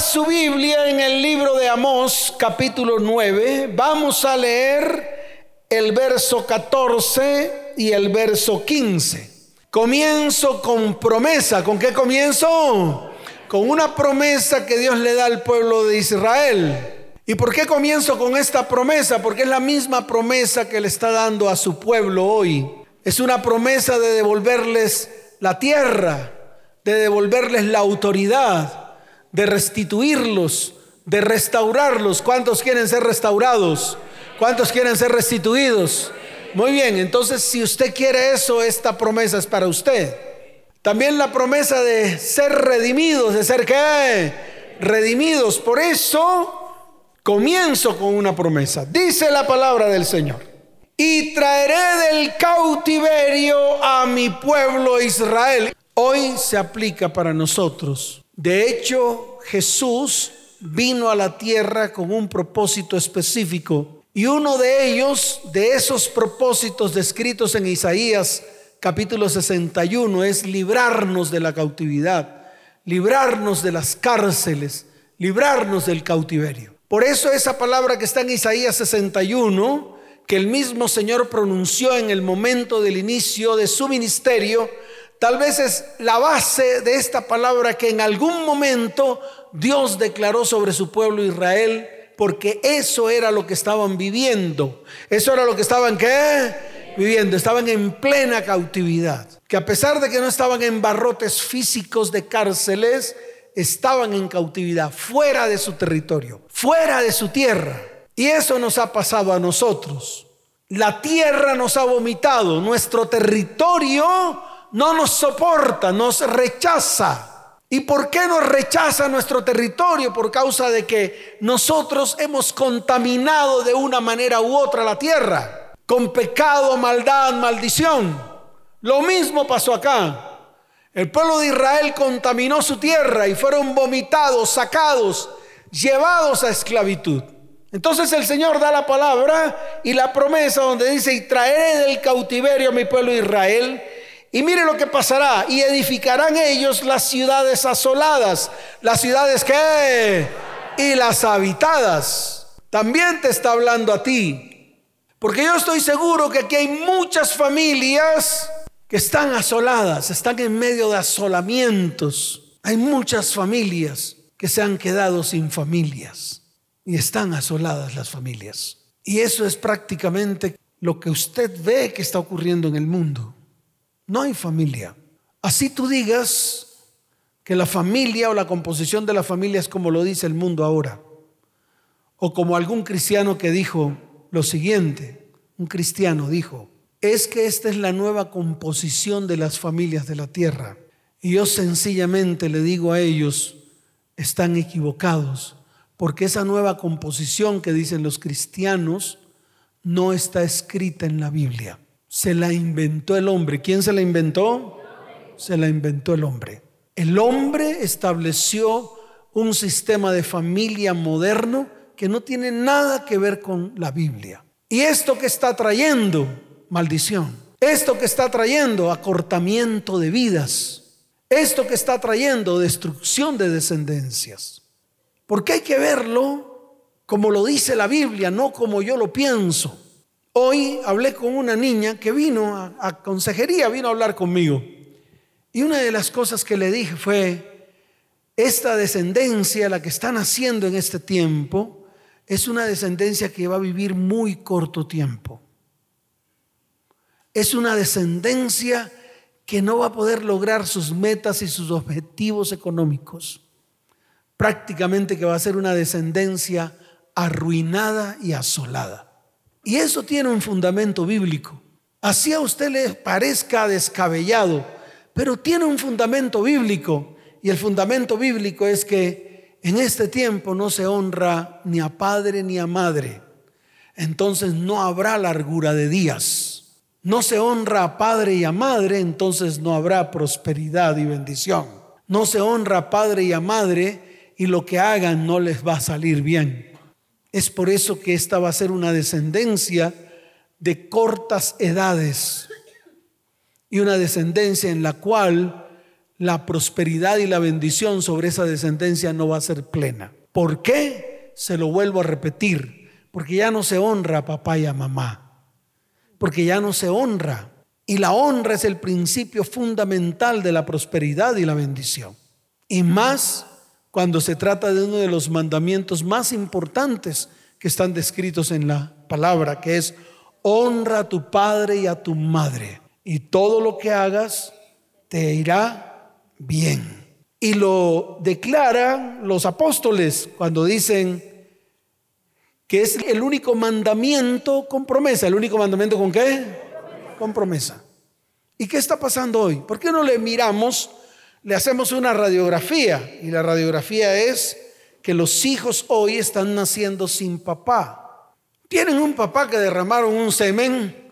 Su Biblia en el libro de Amós, capítulo 9. Vamos a leer el verso 14 y el verso 15. Comienzo con promesa. ¿Con qué comienzo? Con una promesa que Dios le da al pueblo de Israel. ¿Y por qué comienzo con esta promesa? Porque es la misma promesa que le está dando a su pueblo hoy. Es una promesa de devolverles la tierra, de devolverles la autoridad de restituirlos, de restaurarlos. ¿Cuántos quieren ser restaurados? ¿Cuántos quieren ser restituidos? Muy bien, entonces si usted quiere eso, esta promesa es para usted. También la promesa de ser redimidos, de ser qué? Redimidos. Por eso comienzo con una promesa. Dice la palabra del Señor. Y traeré del cautiverio a mi pueblo Israel. Hoy se aplica para nosotros de hecho, Jesús vino a la tierra con un propósito específico y uno de ellos, de esos propósitos descritos en Isaías capítulo 61, es librarnos de la cautividad, librarnos de las cárceles, librarnos del cautiverio. Por eso esa palabra que está en Isaías 61, que el mismo Señor pronunció en el momento del inicio de su ministerio, Tal vez es la base de esta palabra que en algún momento Dios declaró sobre su pueblo Israel, porque eso era lo que estaban viviendo. Eso era lo que estaban ¿qué? viviendo. Estaban en plena cautividad. Que a pesar de que no estaban en barrotes físicos de cárceles, estaban en cautividad, fuera de su territorio, fuera de su tierra. Y eso nos ha pasado a nosotros. La tierra nos ha vomitado, nuestro territorio no nos soporta, nos rechaza. ¿Y por qué nos rechaza nuestro territorio? Por causa de que nosotros hemos contaminado de una manera u otra la tierra, con pecado, maldad, maldición. Lo mismo pasó acá. El pueblo de Israel contaminó su tierra y fueron vomitados, sacados, llevados a esclavitud. Entonces el Señor da la palabra y la promesa donde dice, y traeré del cautiverio a mi pueblo Israel y mire lo que pasará. Y edificarán ellos las ciudades asoladas. Las ciudades que... Y las habitadas. También te está hablando a ti. Porque yo estoy seguro que aquí hay muchas familias que están asoladas, están en medio de asolamientos. Hay muchas familias que se han quedado sin familias y están asoladas las familias. Y eso es prácticamente lo que usted ve que está ocurriendo en el mundo. No hay familia. Así tú digas que la familia o la composición de la familia es como lo dice el mundo ahora. O como algún cristiano que dijo lo siguiente, un cristiano dijo, es que esta es la nueva composición de las familias de la tierra. Y yo sencillamente le digo a ellos, están equivocados, porque esa nueva composición que dicen los cristianos no está escrita en la Biblia se la inventó el hombre. ¿Quién se la inventó? Se la inventó el hombre. El hombre estableció un sistema de familia moderno que no tiene nada que ver con la Biblia. Y esto que está trayendo, maldición, esto que está trayendo acortamiento de vidas, esto que está trayendo destrucción de descendencias. Porque hay que verlo como lo dice la Biblia, no como yo lo pienso. Hoy hablé con una niña que vino a, consejería, vino a hablar conmigo. Y una de las cosas que le dije fue, esta descendencia, la que están haciendo en este tiempo, es una descendencia que va a vivir muy corto tiempo. Es una descendencia que no va a poder lograr sus metas y sus objetivos económicos. Prácticamente que va a ser una descendencia arruinada y asolada. Y eso tiene un fundamento bíblico. Así a usted le parezca descabellado, pero tiene un fundamento bíblico. Y el fundamento bíblico es que en este tiempo no se honra ni a padre ni a madre. Entonces no habrá largura de días. No se honra a padre y a madre, entonces no habrá prosperidad y bendición. No se honra a padre y a madre y lo que hagan no les va a salir bien. Es por eso que esta va a ser una descendencia de cortas edades y una descendencia en la cual la prosperidad y la bendición sobre esa descendencia no va a ser plena. ¿Por qué? Se lo vuelvo a repetir. Porque ya no se honra a papá y a mamá. Porque ya no se honra. Y la honra es el principio fundamental de la prosperidad y la bendición. Y más cuando se trata de uno de los mandamientos más importantes que están descritos en la palabra, que es honra a tu padre y a tu madre. Y todo lo que hagas te irá bien. Y lo declaran los apóstoles cuando dicen que es el único mandamiento con promesa. ¿El único mandamiento con qué? Con promesa. ¿Y qué está pasando hoy? ¿Por qué no le miramos, le hacemos una radiografía? Y la radiografía es que los hijos hoy están naciendo sin papá. Tienen un papá que derramaron un semen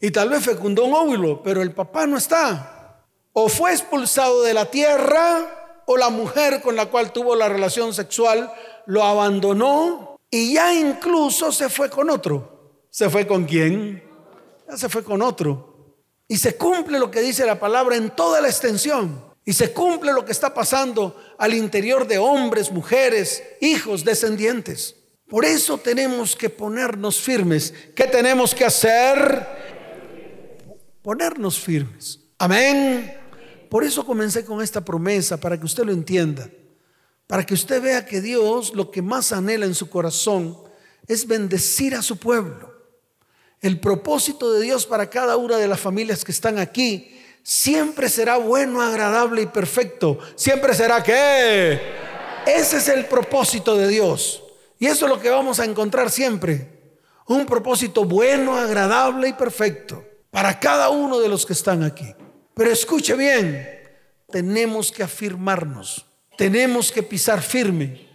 y tal vez fecundó un óvulo, pero el papá no está o fue expulsado de la tierra o la mujer con la cual tuvo la relación sexual lo abandonó y ya incluso se fue con otro. ¿Se fue con quién? Ya se fue con otro. Y se cumple lo que dice la palabra en toda la extensión. Y se cumple lo que está pasando al interior de hombres, mujeres, hijos, descendientes. Por eso tenemos que ponernos firmes. ¿Qué tenemos que hacer? Ponernos firmes. Amén. Por eso comencé con esta promesa, para que usted lo entienda, para que usted vea que Dios lo que más anhela en su corazón es bendecir a su pueblo. El propósito de Dios para cada una de las familias que están aquí siempre será bueno, agradable y perfecto. Siempre será que ese es el propósito de Dios. Y eso es lo que vamos a encontrar siempre. Un propósito bueno, agradable y perfecto para cada uno de los que están aquí. Pero escuche bien, tenemos que afirmarnos, tenemos que pisar firme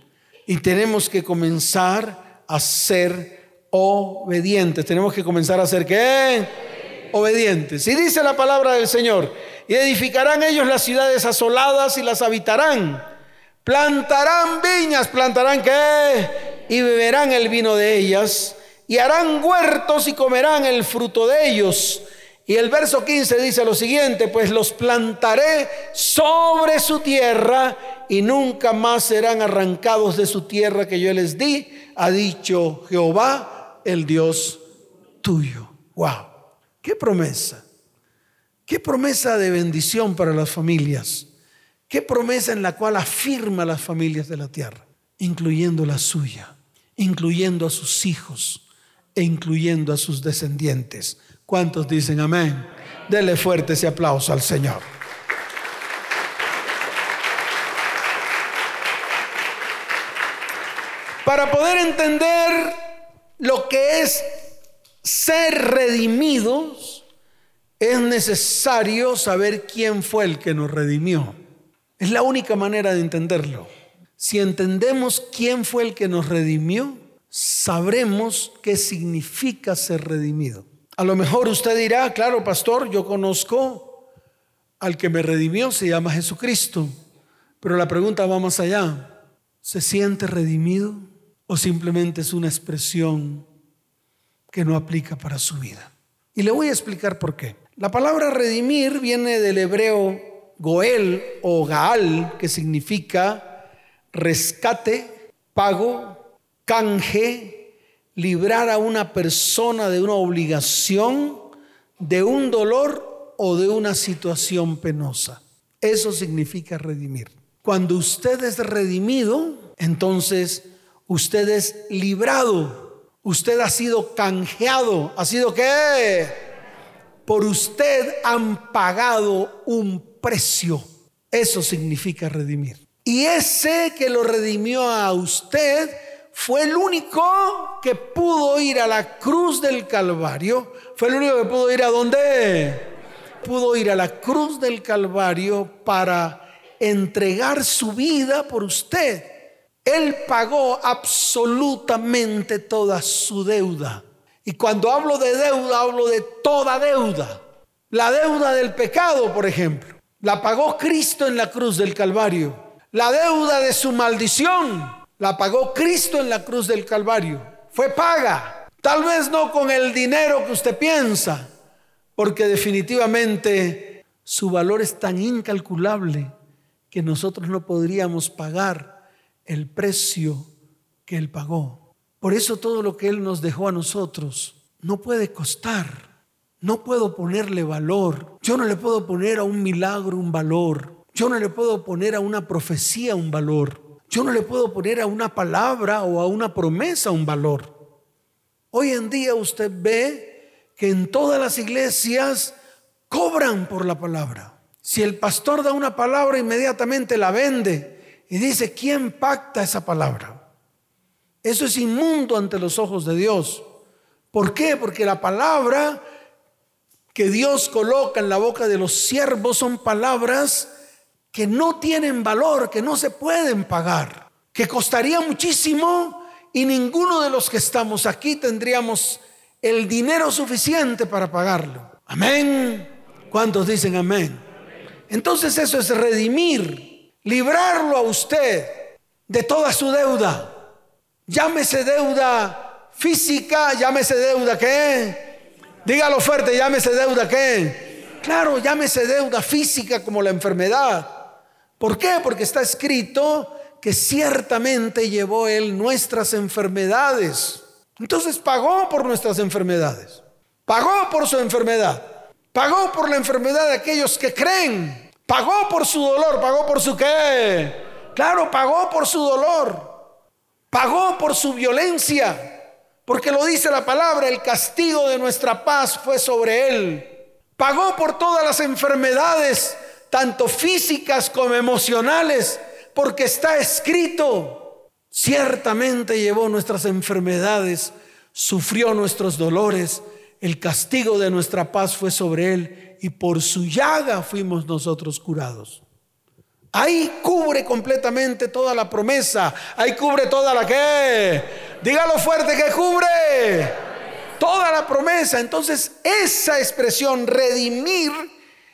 y tenemos que comenzar a ser obedientes. Tenemos que comenzar a ser qué? Obedientes. Y dice la palabra del Señor, y edificarán ellos las ciudades asoladas y las habitarán. Plantarán viñas, plantarán qué? Y beberán el vino de ellas. Y harán huertos y comerán el fruto de ellos y el verso 15 dice lo siguiente, pues los plantaré sobre su tierra y nunca más serán arrancados de su tierra que yo les di, ha dicho Jehová, el Dios tuyo. Wow, qué promesa. Qué promesa de bendición para las familias. Qué promesa en la cual afirma las familias de la tierra, incluyendo la suya, incluyendo a sus hijos e incluyendo a sus descendientes. ¿Cuántos dicen amén? Dele fuerte ese aplauso al Señor. Para poder entender lo que es ser redimidos, es necesario saber quién fue el que nos redimió. Es la única manera de entenderlo. Si entendemos quién fue el que nos redimió, sabremos qué significa ser redimido. A lo mejor usted dirá, claro, pastor, yo conozco al que me redimió, se llama Jesucristo. Pero la pregunta va más allá. ¿Se siente redimido o simplemente es una expresión que no aplica para su vida? Y le voy a explicar por qué. La palabra redimir viene del hebreo goel o gaal, que significa rescate, pago, canje, librar a una persona de una obligación, de un dolor o de una situación penosa. Eso significa redimir. Cuando usted es redimido, entonces usted es librado. Usted ha sido canjeado. ¿Ha sido qué? Por usted han pagado un precio. Eso significa redimir. Y ese que lo redimió a usted fue el único que pudo ir a la cruz del Calvario. Fue el único que pudo ir a dónde? Pudo ir a la cruz del Calvario para entregar su vida por usted. Él pagó absolutamente toda su deuda. Y cuando hablo de deuda, hablo de toda deuda. La deuda del pecado, por ejemplo, la pagó Cristo en la cruz del Calvario. La deuda de su maldición, la pagó Cristo en la cruz del Calvario. Fue paga. Tal vez no con el dinero que usted piensa, porque definitivamente Su valor es tan incalculable que nosotros no podríamos pagar el precio que Él pagó. Por eso todo lo que Él nos dejó a nosotros no puede costar. No puedo ponerle valor. Yo no le puedo poner a un milagro un valor. Yo no le puedo poner a una profecía un valor. Yo no le puedo poner a una palabra o a una promesa un valor. Hoy en día usted ve que en todas las iglesias cobran por la palabra. Si el pastor da una palabra, inmediatamente la vende y dice, ¿quién pacta esa palabra? Eso es inmundo ante los ojos de Dios. ¿Por qué? Porque la palabra que Dios coloca en la boca de los siervos son palabras que no tienen valor, que no se pueden pagar, que costaría muchísimo y ninguno de los que estamos aquí tendríamos el dinero suficiente para pagarlo. Amén. ¿Cuántos dicen amén? Entonces eso es redimir, librarlo a usted de toda su deuda. Llámese deuda física, llámese deuda qué. Dígalo fuerte, llámese deuda qué. Claro, llámese deuda física como la enfermedad. ¿Por qué? Porque está escrito que ciertamente llevó Él nuestras enfermedades. Entonces pagó por nuestras enfermedades. Pagó por su enfermedad. Pagó por la enfermedad de aquellos que creen. Pagó por su dolor. ¿Pagó por su qué? Claro, pagó por su dolor. Pagó por su violencia. Porque lo dice la palabra, el castigo de nuestra paz fue sobre él. Pagó por todas las enfermedades, tanto físicas como emocionales, porque está escrito. Ciertamente llevó nuestras enfermedades, sufrió nuestros dolores el castigo de nuestra paz fue sobre él y por su llaga fuimos nosotros curados. Ahí cubre completamente toda la promesa. Ahí cubre toda la que. Dígalo fuerte que cubre. Toda la promesa. Entonces esa expresión redimir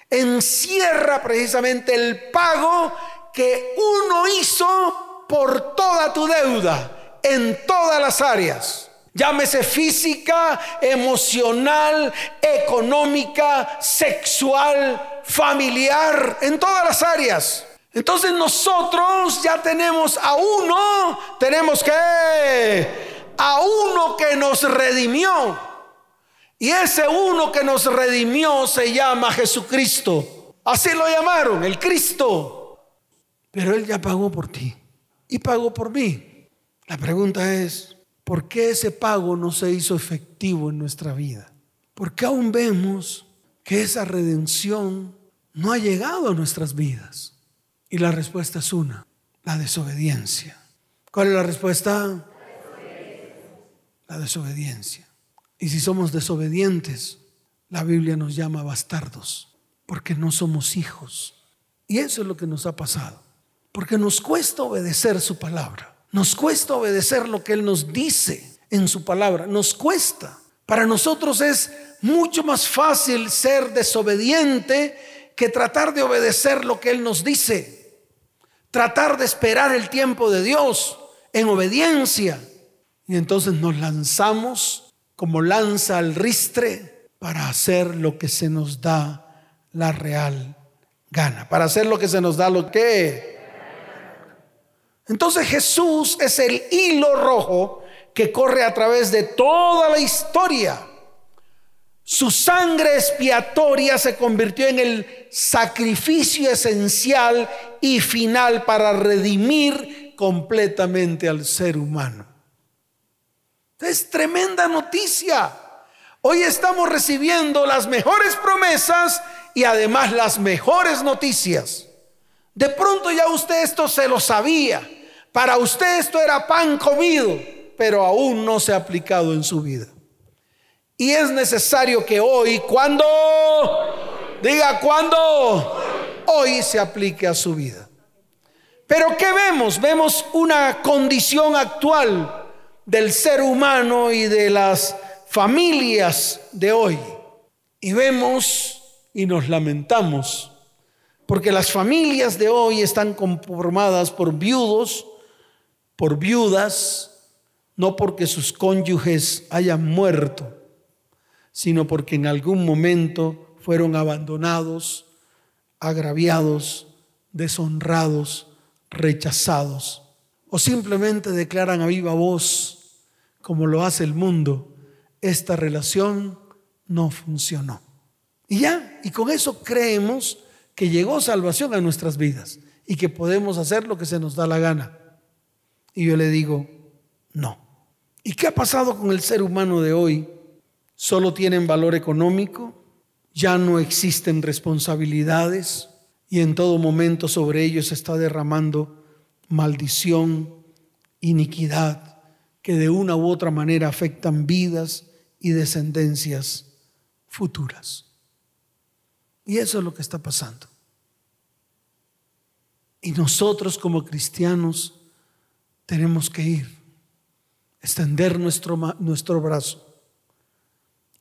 encierra precisamente el pago que uno hizo por toda tu deuda en todas las áreas. Llámese física, emocional, económica, sexual, familiar, en todas las áreas. Entonces nosotros ya tenemos a uno, tenemos que, a uno que nos redimió. Y ese uno que nos redimió se llama Jesucristo. Así lo llamaron, el Cristo. Pero Él ya pagó por ti y pagó por mí. La pregunta es, ¿Por qué ese pago no se hizo efectivo en nuestra vida? Porque aún vemos que esa redención no ha llegado a nuestras vidas. Y la respuesta es una, la desobediencia. ¿Cuál es la respuesta? La desobediencia. Y si somos desobedientes, la Biblia nos llama bastardos, porque no somos hijos. Y eso es lo que nos ha pasado, porque nos cuesta obedecer su palabra. Nos cuesta obedecer lo que Él nos dice en su palabra. Nos cuesta. Para nosotros es mucho más fácil ser desobediente que tratar de obedecer lo que Él nos dice. Tratar de esperar el tiempo de Dios en obediencia. Y entonces nos lanzamos como lanza al ristre para hacer lo que se nos da la real gana. Para hacer lo que se nos da lo que entonces Jesús es el hilo rojo que corre a través de toda la historia. Su sangre expiatoria se convirtió en el sacrificio esencial y final para redimir completamente al ser humano. Es tremenda noticia. Hoy estamos recibiendo las mejores promesas y además las mejores noticias. De pronto ya usted esto se lo sabía. Para usted esto era pan comido, pero aún no se ha aplicado en su vida. Y es necesario que hoy, cuando, diga cuando, hoy se aplique a su vida. Pero ¿qué vemos? Vemos una condición actual del ser humano y de las familias de hoy. Y vemos y nos lamentamos porque las familias de hoy están conformadas por viudos, por viudas, no porque sus cónyuges hayan muerto, sino porque en algún momento fueron abandonados, agraviados, deshonrados, rechazados, o simplemente declaran a viva voz, como lo hace el mundo, esta relación no funcionó. Y ya, y con eso creemos que llegó salvación a nuestras vidas y que podemos hacer lo que se nos da la gana. Y yo le digo, no. ¿Y qué ha pasado con el ser humano de hoy? Solo tienen valor económico, ya no existen responsabilidades y en todo momento sobre ellos se está derramando maldición, iniquidad, que de una u otra manera afectan vidas y descendencias futuras. Y eso es lo que está pasando. Y nosotros como cristianos tenemos que ir, extender nuestro, nuestro brazo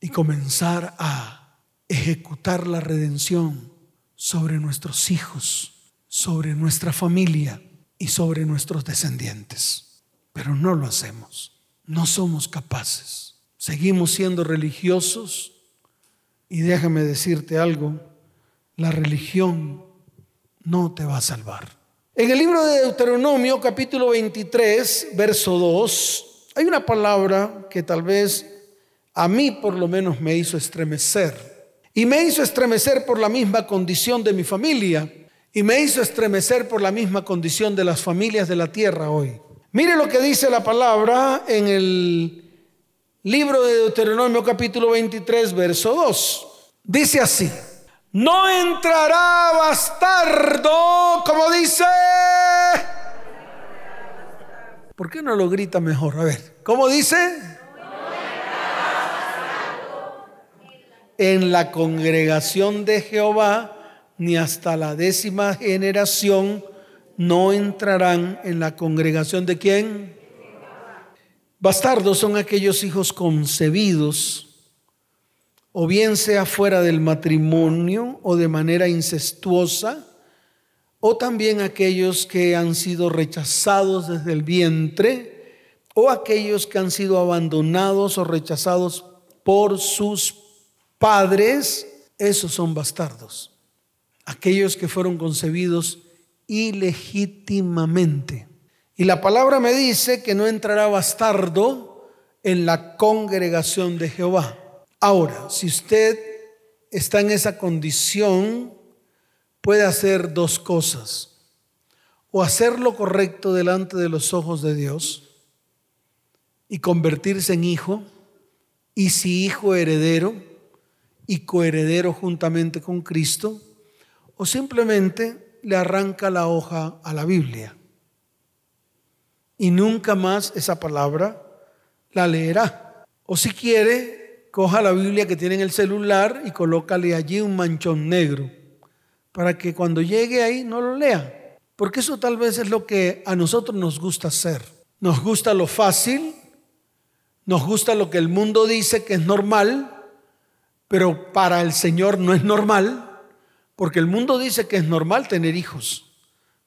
y comenzar a ejecutar la redención sobre nuestros hijos, sobre nuestra familia y sobre nuestros descendientes. Pero no lo hacemos, no somos capaces. Seguimos siendo religiosos y déjame decirte algo, la religión no te va a salvar. En el libro de Deuteronomio capítulo 23, verso 2, hay una palabra que tal vez a mí por lo menos me hizo estremecer. Y me hizo estremecer por la misma condición de mi familia. Y me hizo estremecer por la misma condición de las familias de la tierra hoy. Mire lo que dice la palabra en el libro de Deuteronomio capítulo 23, verso 2. Dice así, no entrará bastardo, como dice. ¿Por qué no lo grita mejor? A ver, ¿cómo dice? en la congregación de Jehová, ni hasta la décima generación no entrarán en la congregación de quién? Bastardos son aquellos hijos concebidos o bien sea fuera del matrimonio o de manera incestuosa, o también aquellos que han sido rechazados desde el vientre, o aquellos que han sido abandonados o rechazados por sus padres, esos son bastardos. Aquellos que fueron concebidos ilegítimamente. Y la palabra me dice que no entrará bastardo en la congregación de Jehová. Ahora, si usted está en esa condición, puede hacer dos cosas. O hacer lo correcto delante de los ojos de Dios y convertirse en hijo, y si hijo heredero y coheredero juntamente con Cristo, o simplemente le arranca la hoja a la Biblia. Y nunca más esa palabra la leerá. O si quiere, coja la Biblia que tiene en el celular y colócale allí un manchón negro para que cuando llegue ahí no lo lea. Porque eso tal vez es lo que a nosotros nos gusta hacer. Nos gusta lo fácil, nos gusta lo que el mundo dice que es normal, pero para el Señor no es normal, porque el mundo dice que es normal tener hijos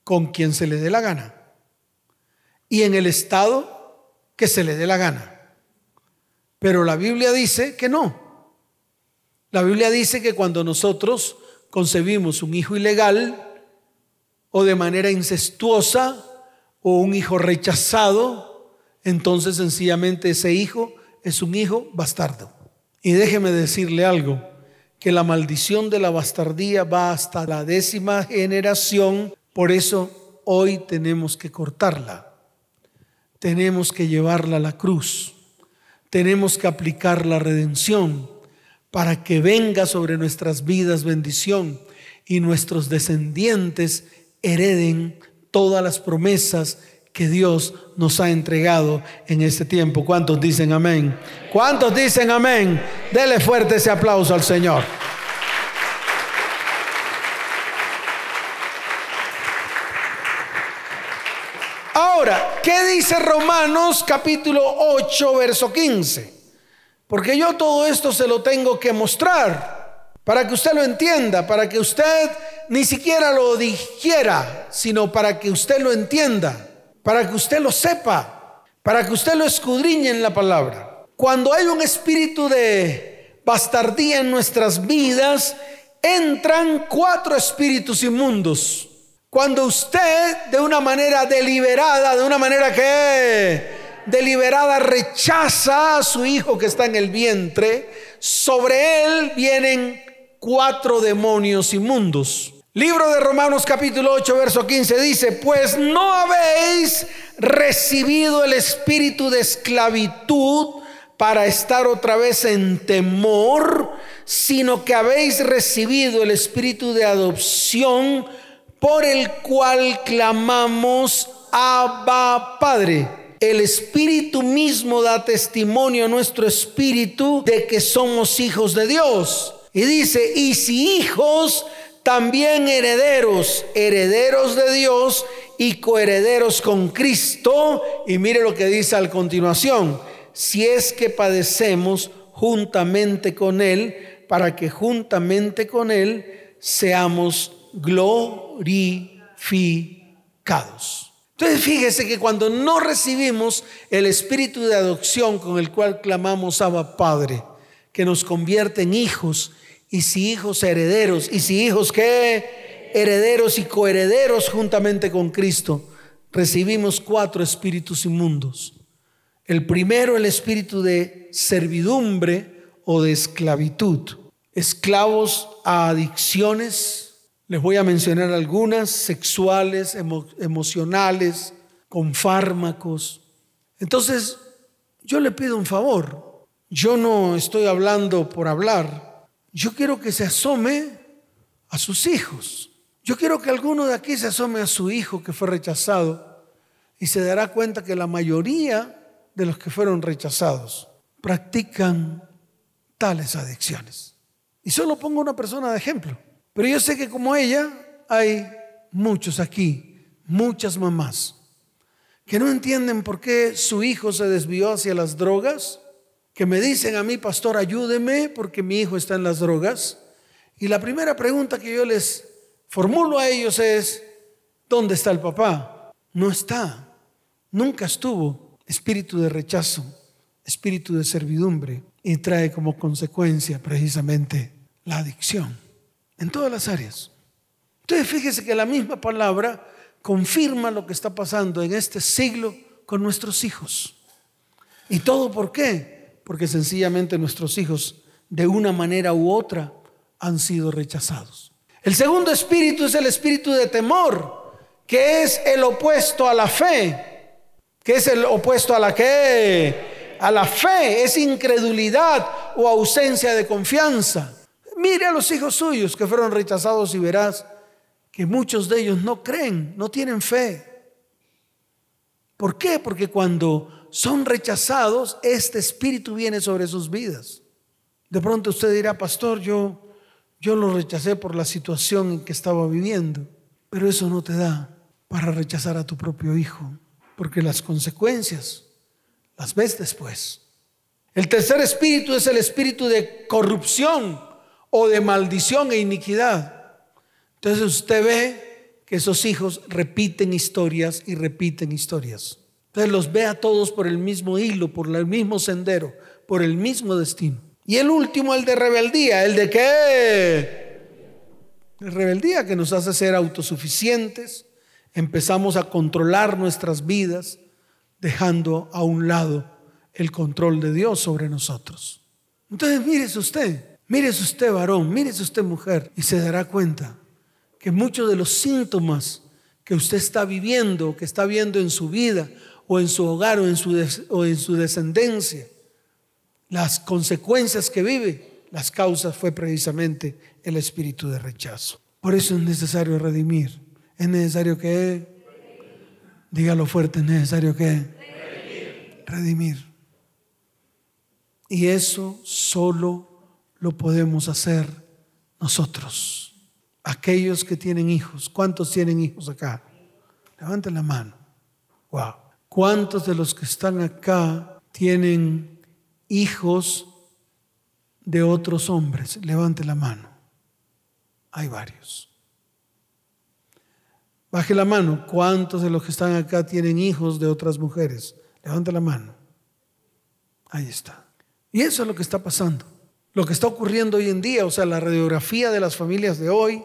con quien se le dé la gana y en el estado que se le dé la gana. Pero la Biblia dice que no. La Biblia dice que cuando nosotros concebimos un hijo ilegal o de manera incestuosa o un hijo rechazado, entonces sencillamente ese hijo es un hijo bastardo. Y déjeme decirle algo, que la maldición de la bastardía va hasta la décima generación, por eso hoy tenemos que cortarla, tenemos que llevarla a la cruz tenemos que aplicar la redención para que venga sobre nuestras vidas bendición y nuestros descendientes hereden todas las promesas que Dios nos ha entregado en este tiempo. ¿Cuántos dicen amén? ¿Cuántos dicen amén? Dele fuerte ese aplauso al Señor. Ahora, ¿qué dice Romanos capítulo 8, verso 15? Porque yo todo esto se lo tengo que mostrar para que usted lo entienda, para que usted ni siquiera lo dijera, sino para que usted lo entienda, para que usted lo sepa, para que usted lo escudriñe en la palabra. Cuando hay un espíritu de bastardía en nuestras vidas, entran cuatro espíritus inmundos. Cuando usted de una manera deliberada, de una manera que deliberada rechaza a su hijo que está en el vientre, sobre él vienen cuatro demonios inmundos. Libro de Romanos capítulo 8, verso 15 dice, pues no habéis recibido el espíritu de esclavitud para estar otra vez en temor, sino que habéis recibido el espíritu de adopción por el cual clamamos Abba Padre. El Espíritu mismo da testimonio a nuestro espíritu de que somos hijos de Dios. Y dice, y si hijos, también herederos, herederos de Dios y coherederos con Cristo. Y mire lo que dice a continuación, si es que padecemos juntamente con Él, para que juntamente con Él seamos glorificados. Entonces fíjese que cuando no recibimos el espíritu de adopción con el cual clamamos Abba Padre, que nos convierte en hijos, y si hijos herederos, y si hijos que herederos y coherederos juntamente con Cristo, recibimos cuatro espíritus inmundos. El primero, el espíritu de servidumbre o de esclavitud, esclavos a adicciones, les voy a mencionar algunas, sexuales, emocionales, con fármacos. Entonces, yo le pido un favor. Yo no estoy hablando por hablar. Yo quiero que se asome a sus hijos. Yo quiero que alguno de aquí se asome a su hijo que fue rechazado y se dará cuenta que la mayoría de los que fueron rechazados practican tales adicciones. Y solo pongo una persona de ejemplo. Pero yo sé que como ella hay muchos aquí, muchas mamás, que no entienden por qué su hijo se desvió hacia las drogas, que me dicen a mí, pastor, ayúdeme porque mi hijo está en las drogas. Y la primera pregunta que yo les formulo a ellos es, ¿dónde está el papá? No está, nunca estuvo. Espíritu de rechazo, espíritu de servidumbre y trae como consecuencia precisamente la adicción en todas las áreas. Entonces fíjese que la misma palabra confirma lo que está pasando en este siglo con nuestros hijos. ¿Y todo por qué? Porque sencillamente nuestros hijos de una manera u otra han sido rechazados. El segundo espíritu es el espíritu de temor, que es el opuesto a la fe. que es el opuesto a la que? A la fe, es incredulidad o ausencia de confianza. Mire a los hijos suyos que fueron rechazados y verás que muchos de ellos no creen, no tienen fe. ¿Por qué? Porque cuando son rechazados, este espíritu viene sobre sus vidas. De pronto usted dirá, pastor, yo, yo lo rechacé por la situación en que estaba viviendo, pero eso no te da para rechazar a tu propio hijo, porque las consecuencias las ves después. El tercer espíritu es el espíritu de corrupción o de maldición e iniquidad. Entonces usted ve que esos hijos repiten historias y repiten historias. Entonces los ve a todos por el mismo hilo, por el mismo sendero, por el mismo destino. Y el último, el de rebeldía, el de qué? De rebeldía que nos hace ser autosuficientes, empezamos a controlar nuestras vidas, dejando a un lado el control de Dios sobre nosotros. Entonces, mírese usted, Mírese usted varón, mírese usted mujer y se dará cuenta que muchos de los síntomas que usted está viviendo, que está viendo en su vida o en su hogar o en su, o en su descendencia, las consecuencias que vive, las causas fue precisamente el espíritu de rechazo. Por eso es necesario redimir. Es necesario que, dígalo fuerte, es necesario que redimir. redimir. Y eso solo lo podemos hacer nosotros. Aquellos que tienen hijos. ¿Cuántos tienen hijos acá? Levanten la mano. Wow. ¿Cuántos de los que están acá tienen hijos de otros hombres? Levante la mano. Hay varios. Baje la mano. ¿Cuántos de los que están acá tienen hijos de otras mujeres? Levante la mano. Ahí está. Y eso es lo que está pasando. Lo que está ocurriendo hoy en día, o sea, la radiografía de las familias de hoy,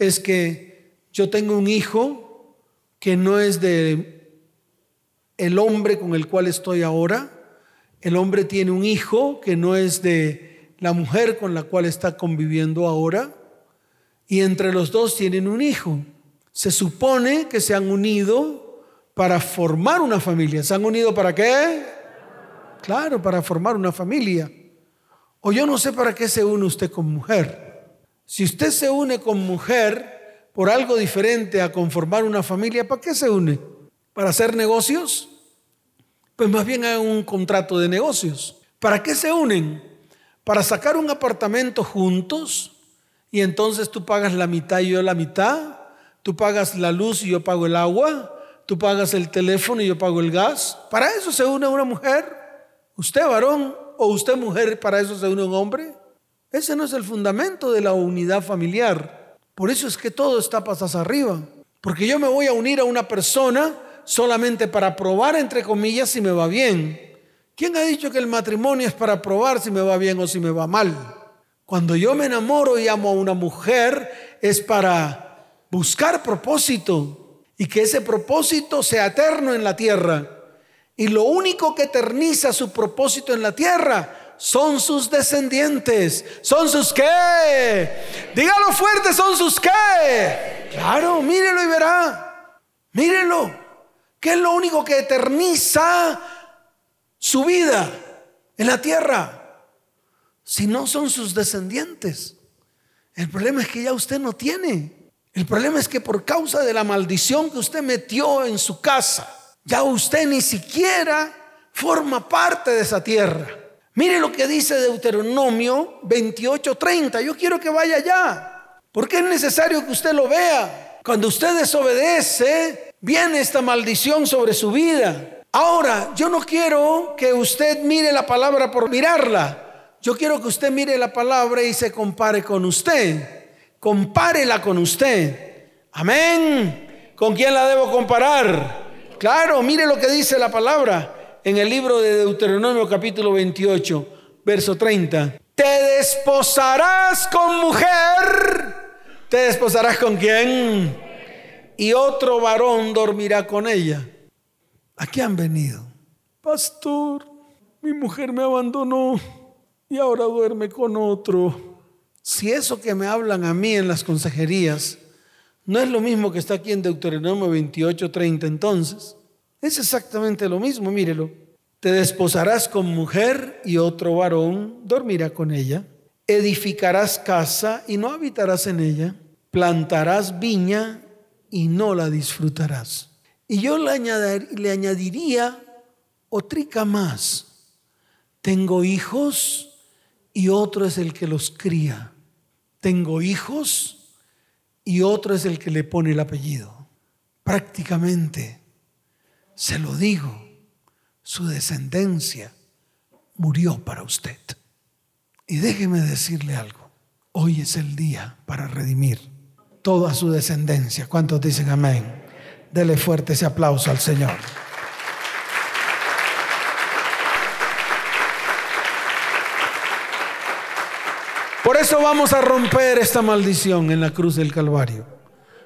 es que yo tengo un hijo que no es de el hombre con el cual estoy ahora, el hombre tiene un hijo que no es de la mujer con la cual está conviviendo ahora, y entre los dos tienen un hijo. Se supone que se han unido para formar una familia. ¿Se han unido para qué? Claro, para formar una familia. O yo no sé para qué se une usted con mujer. Si usted se une con mujer por algo diferente a conformar una familia, ¿para qué se une? ¿Para hacer negocios? Pues más bien hay un contrato de negocios. ¿Para qué se unen? Para sacar un apartamento juntos y entonces tú pagas la mitad y yo la mitad, tú pagas la luz y yo pago el agua, tú pagas el teléfono y yo pago el gas. Para eso se une una mujer. ¿Usted varón o usted mujer para eso se une un hombre? Ese no es el fundamento de la unidad familiar. Por eso es que todo está pasas arriba. Porque yo me voy a unir a una persona solamente para probar, entre comillas, si me va bien. ¿Quién ha dicho que el matrimonio es para probar si me va bien o si me va mal? Cuando yo me enamoro y amo a una mujer es para buscar propósito y que ese propósito sea eterno en la tierra. Y lo único que eterniza su propósito en la tierra son sus descendientes. ¿Son sus qué? Dígalo fuerte, son sus qué. Claro, mírelo y verá. Mírelo. ¿Qué es lo único que eterniza su vida en la tierra? Si no son sus descendientes. El problema es que ya usted no tiene. El problema es que por causa de la maldición que usted metió en su casa, ya usted ni siquiera forma parte de esa tierra. Mire lo que dice Deuteronomio 28:30. Yo quiero que vaya allá, porque es necesario que usted lo vea. Cuando usted desobedece, viene esta maldición sobre su vida. Ahora, yo no quiero que usted mire la palabra por mirarla. Yo quiero que usted mire la palabra y se compare con usted. Compárela con usted. Amén. ¿Con quién la debo comparar? Claro, mire lo que dice la palabra en el libro de Deuteronomio capítulo 28, verso 30. Te desposarás con mujer. ¿Te desposarás con quién? Y otro varón dormirá con ella. ¿A qué han venido? Pastor, mi mujer me abandonó y ahora duerme con otro. Si eso que me hablan a mí en las consejerías no es lo mismo que está aquí en Deuteronomio 28, 30 entonces. Es exactamente lo mismo, mírelo. Te desposarás con mujer y otro varón dormirá con ella. Edificarás casa y no habitarás en ella. Plantarás viña y no la disfrutarás. Y yo le, le añadiría otrica más. Tengo hijos y otro es el que los cría. Tengo hijos y otro es el que le pone el apellido. Prácticamente, se lo digo, su descendencia murió para usted. Y déjeme decirle algo, hoy es el día para redimir toda su descendencia. ¿Cuántos dicen amén? Dele fuerte ese aplauso al Señor. Por eso vamos a romper esta maldición en la cruz del Calvario,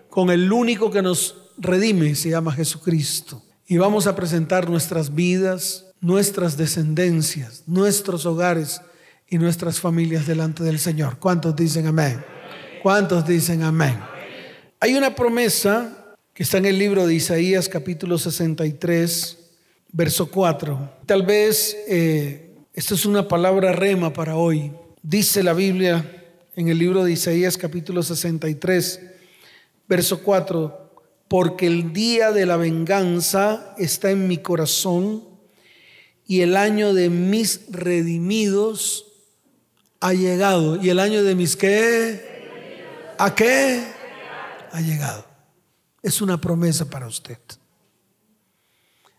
con el único que nos redime, se llama Jesucristo. Y vamos a presentar nuestras vidas, nuestras descendencias, nuestros hogares y nuestras familias delante del Señor. ¿Cuántos dicen amén? ¿Cuántos dicen amén? Hay una promesa que está en el libro de Isaías capítulo 63, verso 4. Tal vez eh, esto es una palabra rema para hoy. Dice la Biblia en el libro de Isaías capítulo 63, verso 4, porque el día de la venganza está en mi corazón y el año de mis redimidos ha llegado. ¿Y el año de mis qué? ¿A qué? Ha llegado. Es una promesa para usted.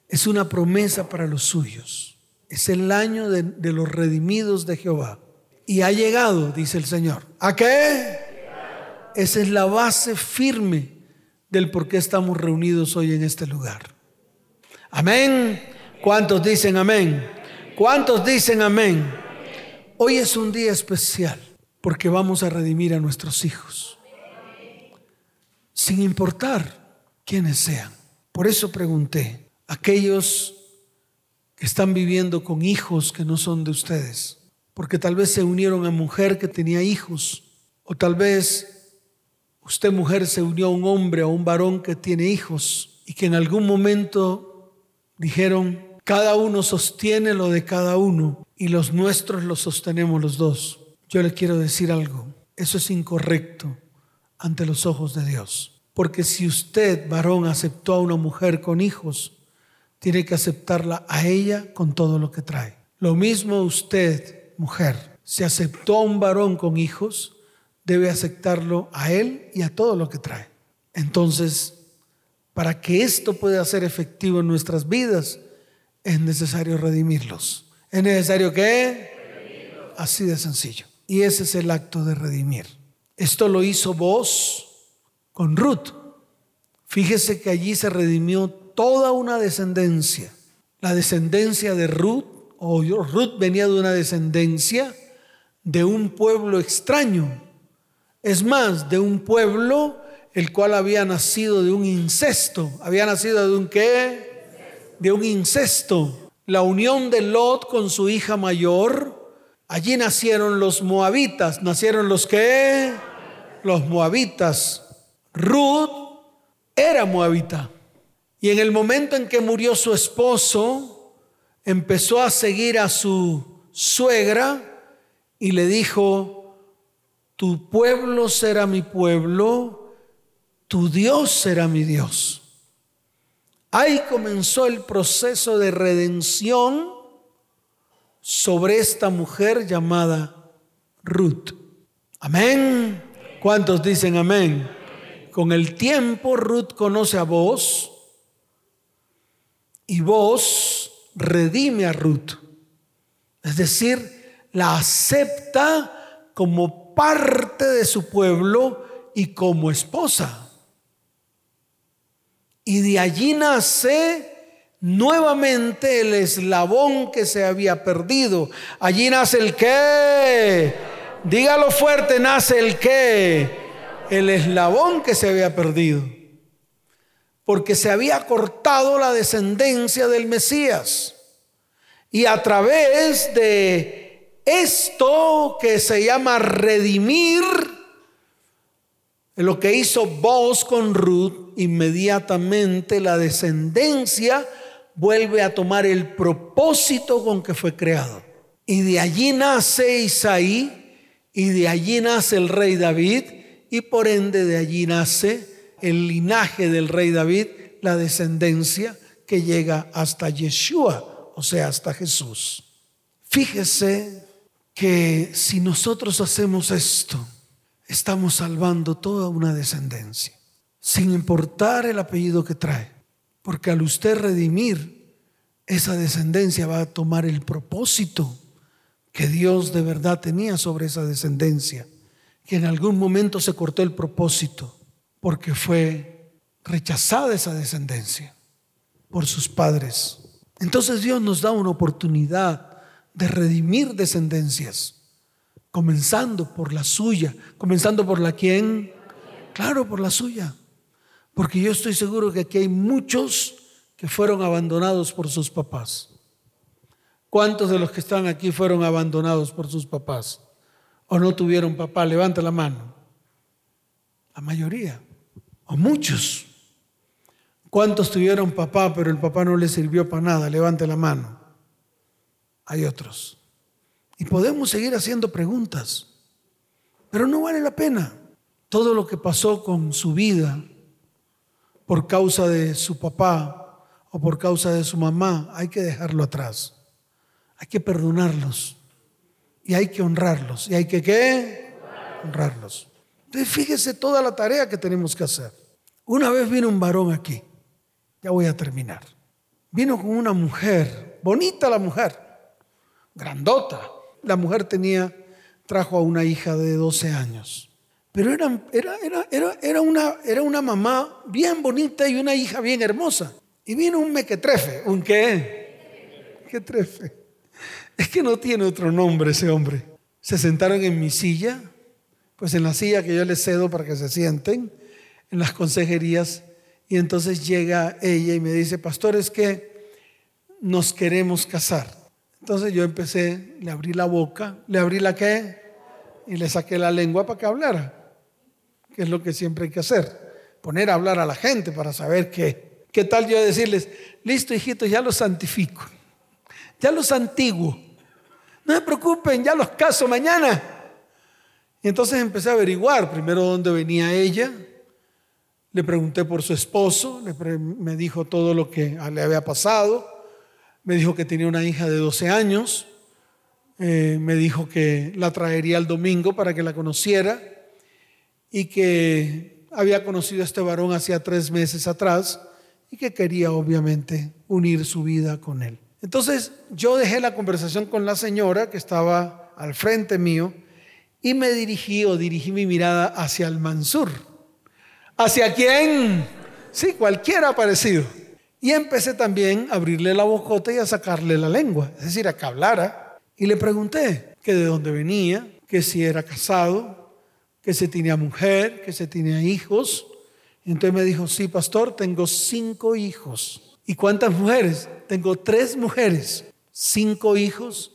Es una promesa para los suyos. Es el año de, de los redimidos de Jehová. Y ha llegado, dice el Señor. ¿A qué? Esa es la base firme del por qué estamos reunidos hoy en este lugar. Amén. ¿Cuántos dicen amén? ¿Cuántos dicen amén? Hoy es un día especial porque vamos a redimir a nuestros hijos, sin importar quiénes sean. Por eso pregunté, aquellos que están viviendo con hijos que no son de ustedes, porque tal vez se unieron a mujer que tenía hijos, o tal vez usted mujer se unió a un hombre o a un varón que tiene hijos y que en algún momento dijeron, cada uno sostiene lo de cada uno y los nuestros los sostenemos los dos. Yo le quiero decir algo, eso es incorrecto ante los ojos de Dios. Porque si usted, varón, aceptó a una mujer con hijos, tiene que aceptarla a ella con todo lo que trae. Lo mismo usted, mujer, si aceptó a un varón con hijos, debe aceptarlo a él y a todo lo que trae. Entonces, para que esto pueda ser efectivo en nuestras vidas, es necesario redimirlos. ¿Es necesario que? Así de sencillo. Y ese es el acto de redimir. Esto lo hizo vos con Ruth. Fíjese que allí se redimió toda una descendencia. La descendencia de Ruth, o Ruth venía de una descendencia de un pueblo extraño. Es más, de un pueblo el cual había nacido de un incesto. Había nacido de un qué? De un incesto. La unión de Lot con su hija mayor Allí nacieron los moabitas. ¿Nacieron los qué? Los moabitas. Ruth era moabita. Y en el momento en que murió su esposo, empezó a seguir a su suegra y le dijo, tu pueblo será mi pueblo, tu Dios será mi Dios. Ahí comenzó el proceso de redención sobre esta mujer llamada Ruth. Amén. ¿Cuántos dicen amén? Con el tiempo Ruth conoce a vos y vos redime a Ruth. Es decir, la acepta como parte de su pueblo y como esposa. Y de allí nace nuevamente el eslabón que se había perdido. Allí nace el qué. Dígalo fuerte, nace el qué. El eslabón que se había perdido. Porque se había cortado la descendencia del Mesías. Y a través de esto que se llama redimir, lo que hizo vos con Ruth, inmediatamente la descendencia vuelve a tomar el propósito con que fue creado. Y de allí nace Isaí, y de allí nace el rey David, y por ende de allí nace el linaje del rey David, la descendencia que llega hasta Yeshua, o sea, hasta Jesús. Fíjese que si nosotros hacemos esto, estamos salvando toda una descendencia, sin importar el apellido que trae. Porque al usted redimir, esa descendencia va a tomar el propósito que Dios de verdad tenía sobre esa descendencia. Que en algún momento se cortó el propósito porque fue rechazada esa descendencia por sus padres. Entonces Dios nos da una oportunidad de redimir descendencias, comenzando por la suya, comenzando por la quien, claro, por la suya. Porque yo estoy seguro que aquí hay muchos que fueron abandonados por sus papás. ¿Cuántos de los que están aquí fueron abandonados por sus papás? ¿O no tuvieron papá? Levanta la mano. La mayoría. O muchos. ¿Cuántos tuvieron papá pero el papá no les sirvió para nada? Levante la mano. Hay otros. Y podemos seguir haciendo preguntas. Pero no vale la pena. Todo lo que pasó con su vida por causa de su papá o por causa de su mamá, hay que dejarlo atrás. Hay que perdonarlos y hay que honrarlos. ¿Y hay que qué? Honrarlos. Entonces fíjese toda la tarea que tenemos que hacer. Una vez vino un varón aquí, ya voy a terminar. Vino con una mujer, bonita la mujer, grandota. La mujer tenía, trajo a una hija de 12 años. Pero era, era, era, era, una, era una mamá bien bonita y una hija bien hermosa. Y vino un mequetrefe. ¿Un qué? ¿Qué trefe? Es que no tiene otro nombre ese hombre. Se sentaron en mi silla, pues en la silla que yo les cedo para que se sienten, en las consejerías, y entonces llega ella y me dice, pastor, es que nos queremos casar. Entonces yo empecé, le abrí la boca, le abrí la qué, y le saqué la lengua para que hablara, que es lo que siempre hay que hacer, poner a hablar a la gente para saber qué. ¿Qué tal yo decirles, listo hijitos, ya los santifico, ya los antiguo, no se preocupen, ya los caso mañana. Y entonces empecé a averiguar primero dónde venía ella. Le pregunté por su esposo, me dijo todo lo que le había pasado. Me dijo que tenía una hija de 12 años. Eh, me dijo que la traería el domingo para que la conociera y que había conocido a este varón hacía tres meses atrás y que quería obviamente unir su vida con él. Entonces yo dejé la conversación con la señora que estaba al frente mío y me dirigí o dirigí mi mirada hacia el Mansur. ¿Hacia quién? Sí, cualquiera parecido. Y empecé también a abrirle la bocota y a sacarle la lengua, es decir, a que hablara. Y le pregunté que de dónde venía, que si era casado, que si tenía mujer, que si tenía hijos. Y entonces me dijo, sí, pastor, tengo cinco hijos. ¿Y cuántas mujeres? Tengo tres mujeres, cinco hijos,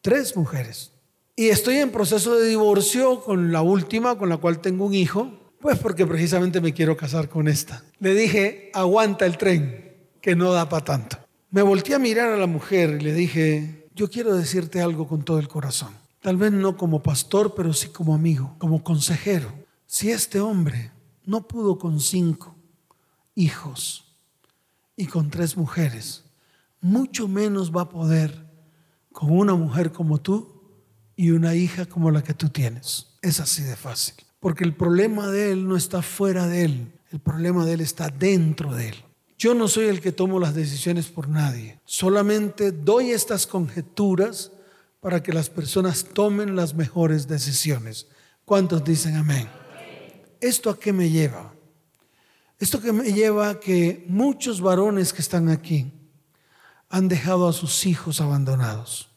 tres mujeres. Y estoy en proceso de divorcio con la última, con la cual tengo un hijo, pues porque precisamente me quiero casar con esta. Le dije, aguanta el tren, que no da para tanto. Me volteé a mirar a la mujer y le dije, yo quiero decirte algo con todo el corazón. Tal vez no como pastor, pero sí como amigo, como consejero. Si este hombre no pudo con cinco hijos, y con tres mujeres, mucho menos va a poder con una mujer como tú y una hija como la que tú tienes. Es así de fácil. Porque el problema de él no está fuera de él, el problema de él está dentro de él. Yo no soy el que tomo las decisiones por nadie, solamente doy estas conjeturas para que las personas tomen las mejores decisiones. ¿Cuántos dicen amén? ¿Esto a qué me lleva? Esto que me lleva a que muchos varones que están aquí han dejado a sus hijos abandonados.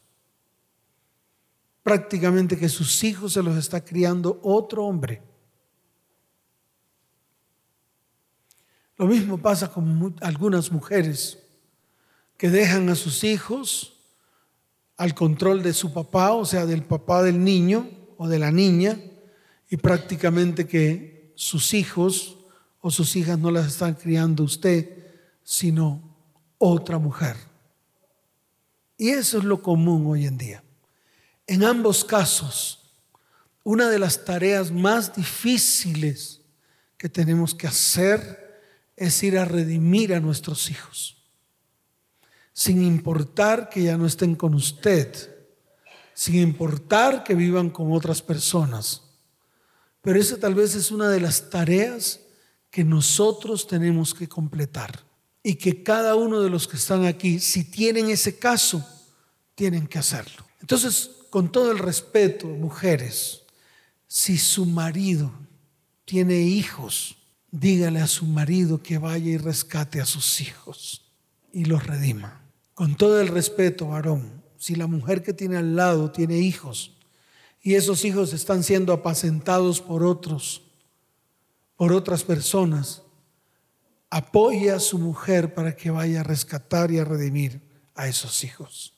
Prácticamente que sus hijos se los está criando otro hombre. Lo mismo pasa con algunas mujeres que dejan a sus hijos al control de su papá, o sea, del papá del niño o de la niña, y prácticamente que sus hijos o sus hijas no las están criando usted, sino otra mujer. Y eso es lo común hoy en día. En ambos casos, una de las tareas más difíciles que tenemos que hacer es ir a redimir a nuestros hijos, sin importar que ya no estén con usted, sin importar que vivan con otras personas. Pero esa tal vez es una de las tareas que nosotros tenemos que completar. Y que cada uno de los que están aquí, si tienen ese caso, tienen que hacerlo. Entonces, con todo el respeto, mujeres, si su marido tiene hijos, dígale a su marido que vaya y rescate a sus hijos y los redima. Con todo el respeto, varón, si la mujer que tiene al lado tiene hijos y esos hijos están siendo apacentados por otros, por otras personas, apoye a su mujer para que vaya a rescatar y a redimir a esos hijos.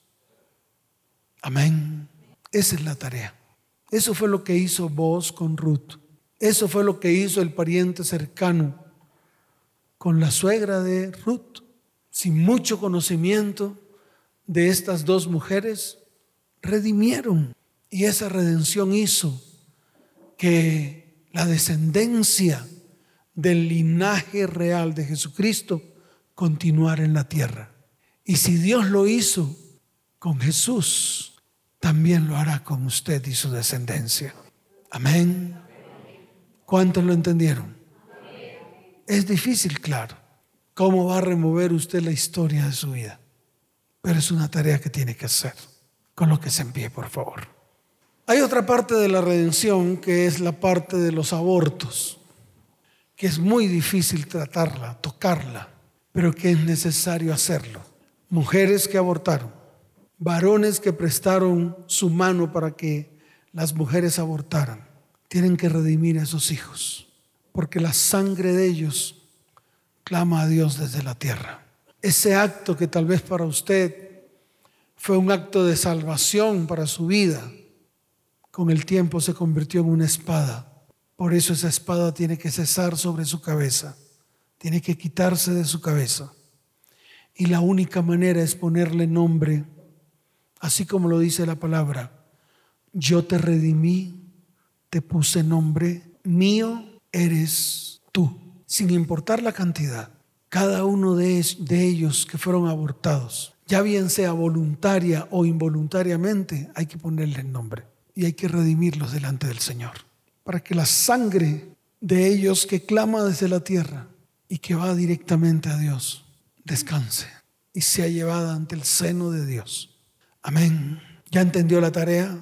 Amén. Esa es la tarea. Eso fue lo que hizo vos con Ruth. Eso fue lo que hizo el pariente cercano con la suegra de Ruth. Sin mucho conocimiento de estas dos mujeres, redimieron. Y esa redención hizo que la descendencia del linaje real de Jesucristo continuar en la tierra. Y si Dios lo hizo con Jesús, también lo hará con usted y su descendencia. Amén. ¿Cuántos lo entendieron? Es difícil, claro. ¿Cómo va a remover usted la historia de su vida? Pero es una tarea que tiene que hacer. Con lo que se envíe, por favor. Hay otra parte de la redención que es la parte de los abortos, que es muy difícil tratarla, tocarla, pero que es necesario hacerlo. Mujeres que abortaron, varones que prestaron su mano para que las mujeres abortaran, tienen que redimir a esos hijos, porque la sangre de ellos clama a Dios desde la tierra. Ese acto que tal vez para usted fue un acto de salvación para su vida, con el tiempo se convirtió en una espada. Por eso esa espada tiene que cesar sobre su cabeza, tiene que quitarse de su cabeza. Y la única manera es ponerle nombre, así como lo dice la palabra. Yo te redimí, te puse nombre, mío eres tú, sin importar la cantidad. Cada uno de, ellos que fueron abortados, ya bien sea voluntaria o involuntariamente, hay que ponerle nombre y hay que redimirlos delante del Señor, para que la sangre de ellos que clama desde la tierra y que va directamente a Dios descanse y sea llevada ante el seno de Dios. Amén. ¿Ya entendió la tarea?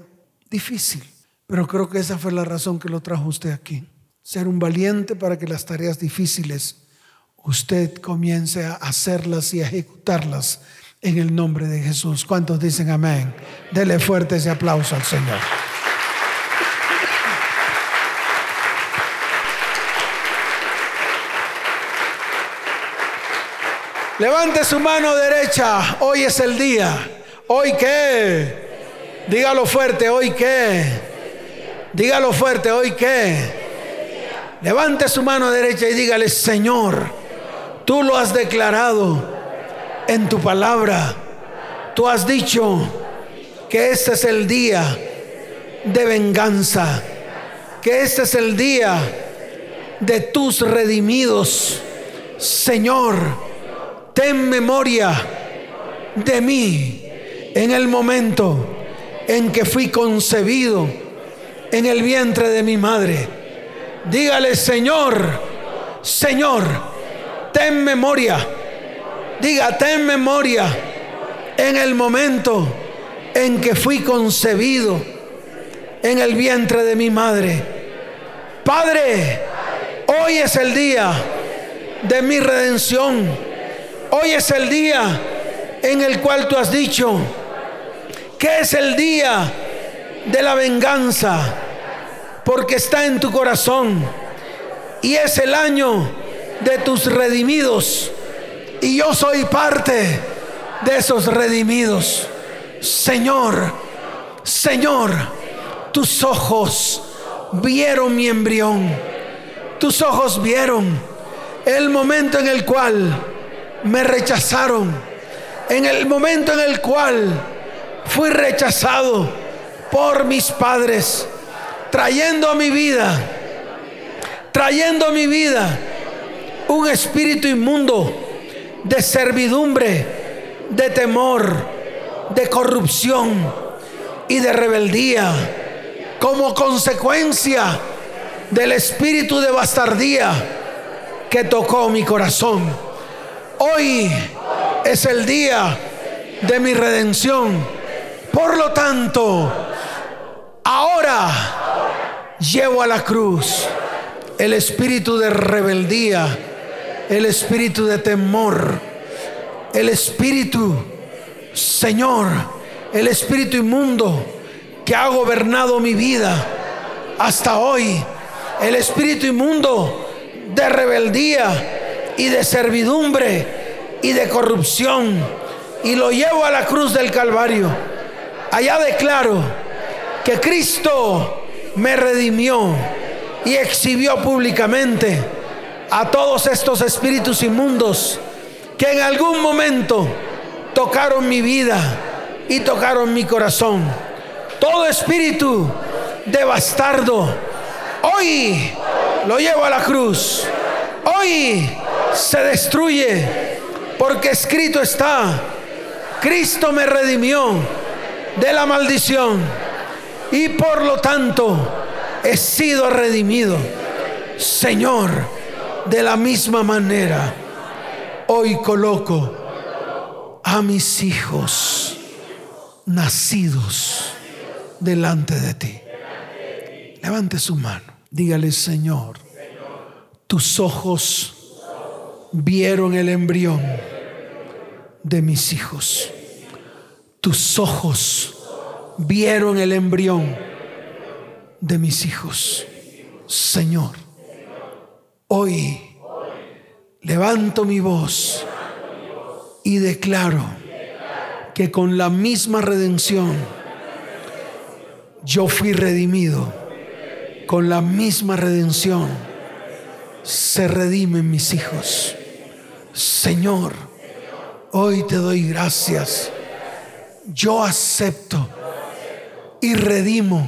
Difícil, pero creo que esa fue la razón que lo trajo usted aquí. Ser un valiente para que las tareas difíciles usted comience a hacerlas y a ejecutarlas en el nombre de Jesús. ¿Cuántos dicen amén? Dele fuerte ese aplauso al Señor. Levante su mano derecha. Hoy es el día. ¿Hoy qué? Dígalo fuerte. ¿Hoy qué? Dígalo fuerte. ¿Hoy qué? Levante su mano derecha y dígale, Señor, tú lo has declarado en tu palabra. Tú has dicho que este es el día de venganza. Que este es el día de tus redimidos. Señor, ten memoria de mí en el momento en que fui concebido en el vientre de mi madre. Dígale, Señor, Señor, ten memoria. Diga, ten memoria en el momento en que fui concebido en el vientre de mi madre. Padre, hoy es el día de mi redención Hoy es el día en el cual tú has dicho que es el día de la venganza, porque está en tu corazón y es el año de tus redimidos. Y yo soy parte de esos redimidos. Señor, Señor, tus ojos vieron mi embrión. Tus ojos vieron el momento en el cual me rechazaron. En el momento en el cual fui rechazado por mis padres, trayendo a mi vida, trayendo a mi vida un espíritu inmundo de servidumbre, de temor, de corrupción y de rebeldía, como consecuencia del espíritu de bastardía que tocó mi corazón. Hoy es el día de mi redención. Por lo tanto, ahora llevo a la cruz el espíritu de rebeldía, el espíritu de temor, el espíritu, Señor, el espíritu inmundo que ha gobernado mi vida hasta hoy, el espíritu inmundo de rebeldía y de servidumbre y de corrupción y lo llevo a la cruz del Calvario. Allá declaro que Cristo me redimió y exhibió públicamente a todos estos espíritus inmundos que en algún momento tocaron mi vida y tocaron mi corazón. Todo espíritu de bastardo, hoy lo llevo a la cruz. Hoy se destruye, porque escrito está, Cristo me redimió de la maldición y por lo tanto he sido redimido. Señor, de la misma manera, hoy coloco a mis hijos nacidos delante de ti. Levante su mano, dígale, Señor, tus ojos vieron el embrión de mis hijos. Tus ojos vieron el embrión de mis hijos. Señor, hoy levanto mi voz y declaro que con la misma redención yo fui redimido. Con la misma redención se redimen mis hijos. Señor, hoy te doy gracias. Yo acepto y redimo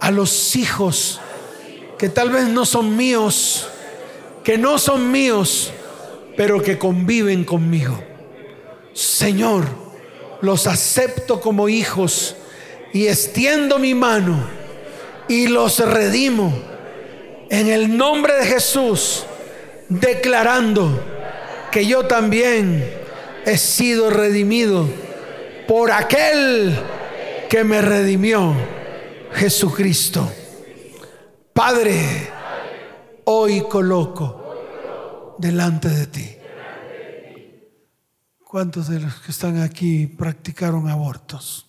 a los hijos que tal vez no son míos, que no son míos, pero que conviven conmigo. Señor, los acepto como hijos y extiendo mi mano y los redimo en el nombre de Jesús, declarando que yo también he sido redimido por aquel que me redimió, Jesucristo. Padre, hoy coloco delante de ti. ¿Cuántos de los que están aquí practicaron abortos?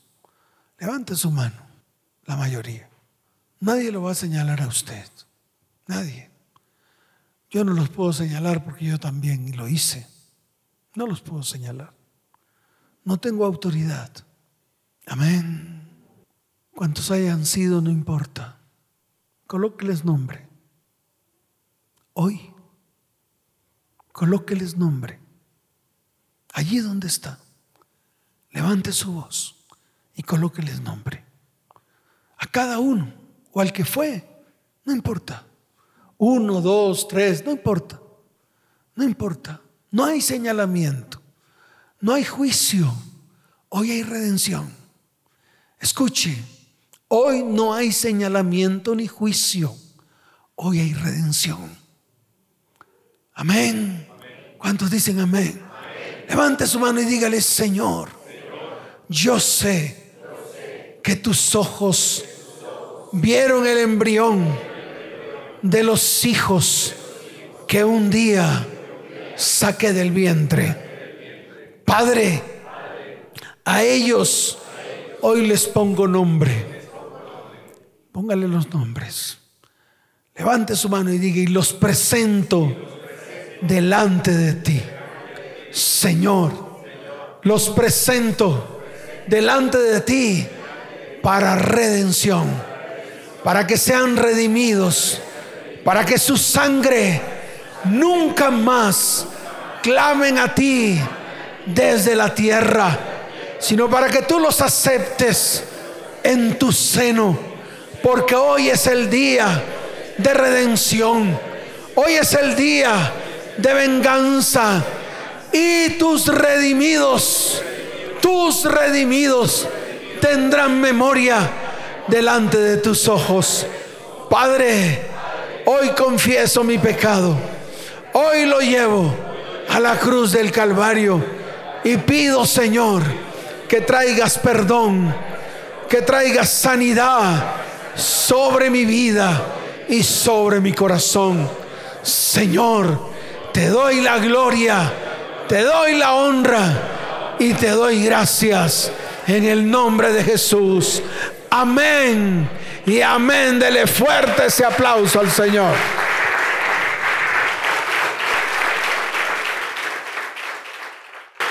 Levante su mano, la mayoría. Nadie lo va a señalar a usted. Nadie. Yo no los puedo señalar porque yo también lo hice. No los puedo señalar. No tengo autoridad. Amén. Cuantos hayan sido, no importa. Colóqueles nombre. Hoy, colóqueles nombre. Allí donde está. Levante su voz y colóqueles nombre. A cada uno o al que fue, no importa. Uno, dos, tres, no importa. No importa. No hay señalamiento. No hay juicio. Hoy hay redención. Escuche, hoy no hay señalamiento ni juicio. Hoy hay redención. Amén. ¿Cuántos dicen amén? Levante su mano y dígale, Señor, yo sé que tus ojos vieron el embrión de los hijos que un día saqué del vientre. Padre, a ellos hoy les pongo nombre. Póngale los nombres. Levante su mano y diga, y los presento delante de ti. Señor, los presento delante de ti para redención, para que sean redimidos, para que su sangre nunca más clamen a ti desde la tierra, sino para que tú los aceptes en tu seno, porque hoy es el día de redención, hoy es el día de venganza y tus redimidos, tus redimidos tendrán memoria delante de tus ojos. Padre, hoy confieso mi pecado, hoy lo llevo a la cruz del Calvario y pido, Señor, que traigas perdón, que traigas sanidad sobre mi vida y sobre mi corazón. Señor, te doy la gloria te doy la honra y te doy gracias en el nombre de Jesús. Amén y amén. Dele fuerte ese aplauso al Señor.